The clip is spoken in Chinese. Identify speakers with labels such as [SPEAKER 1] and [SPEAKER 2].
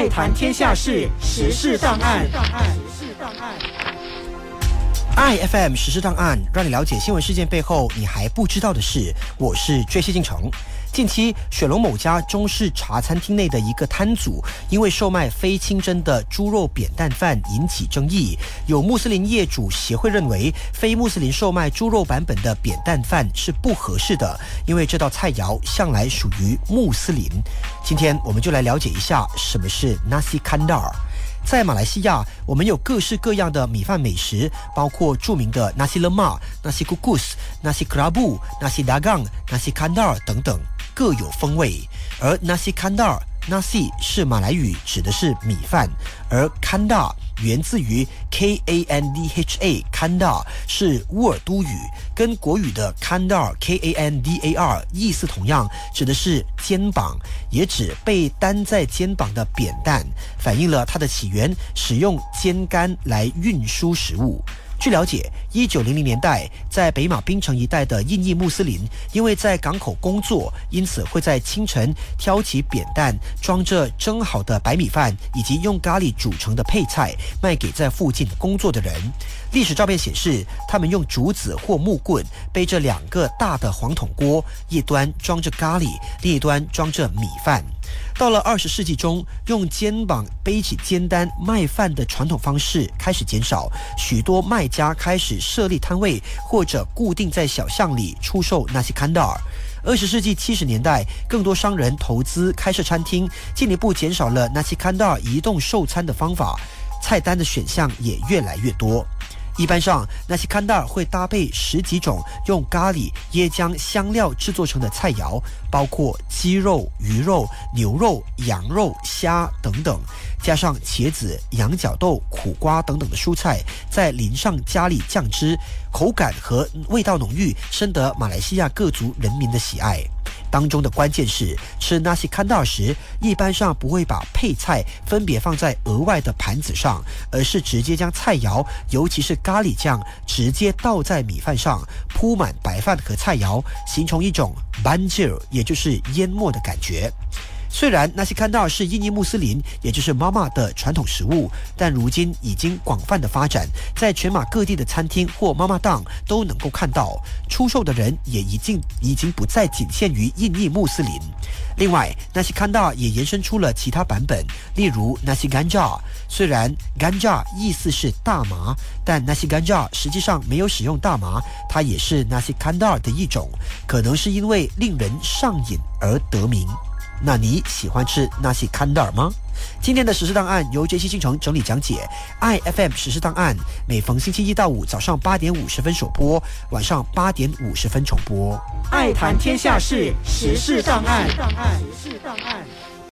[SPEAKER 1] 爱谈天下事，时事档案。
[SPEAKER 2] iFM 时事档案，让你了解新闻事件背后你还不知道的事。我是追西进程。近期，雪龙某家中式茶餐厅内的一个摊主，因为售卖非清真的猪肉扁担饭引起争议。有穆斯林业主协会认为，非穆斯林售卖猪肉版本的扁担饭是不合适的，因为这道菜肴向来属于穆斯林。今天，我们就来了解一下什么是 Nasi Kandar。在马来西亚，我们有各式各样的米饭美食，包括著名的 Nasi Lemak、Nasi Kukus、Nasi Kerabu、Nasi Dagang、Nasi Kandar 等等，各有风味。而 Nasi Kandar Nasi 是马来语，指的是米饭，而 Kandar 源自于 K A N D H A，Kandar 是乌尔都语，跟国语的 Kandar K A N D A R 意思同样，指的是肩膀，也指被担在肩膀的扁担，反映了它的起源，使用肩杆来运输食物。据了解，一九零零年代，在北马槟城一带的印裔穆斯林，因为在港口工作，因此会在清晨挑起扁担，装着蒸好的白米饭以及用咖喱煮成的配菜，卖给在附近工作的人。历史照片显示，他们用竹子或木棍背着两个大的黄铜锅，一端装着咖喱，另一端装着米饭。到了二十世纪中，用肩膀背起煎单卖饭的传统方式开始减少，许多卖家开始设立摊位或者固定在小巷里出售那些坎达尔。二十世纪七十年代，更多商人投资开设餐厅，进一步减少了那些坎达尔移动售餐的方法，菜单的选项也越来越多。一般上，那些坎达尔会搭配十几种用咖喱、椰浆、香料制作成的菜肴，包括鸡肉、鱼肉、牛肉、羊肉、虾等等，加上茄子、羊角豆、苦瓜等等的蔬菜，再淋上咖喱酱汁，口感和味道浓郁，深得马来西亚各族人民的喜爱。当中的关键是，吃那些看到时，一般上不会把配菜分别放在额外的盘子上，而是直接将菜肴，尤其是咖喱酱，直接倒在米饭上，铺满白饭和菜肴，形成一种 banjir，也就是淹没的感觉。虽然纳西看到是印尼穆斯林，也就是妈妈的传统食物，但如今已经广泛的发展，在全马各地的餐厅或妈妈档都能够看到。出售的人也已经已经不再仅限于印尼穆斯林。另外，纳西看到也延伸出了其他版本，例如纳西干炸。虽然干炸意思是大麻，但纳西干炸实际上没有使用大麻，它也是纳西看到的一种，可能是因为令人上瘾而得名。那你喜欢吃那些坎德尔吗？今天的实事档案由杰西进城整理讲解。iFM 实事档案每逢星期一到五早上八点五十分首播，晚上八点五十分重播。
[SPEAKER 1] 爱谈天下事，实事档案。时事档案。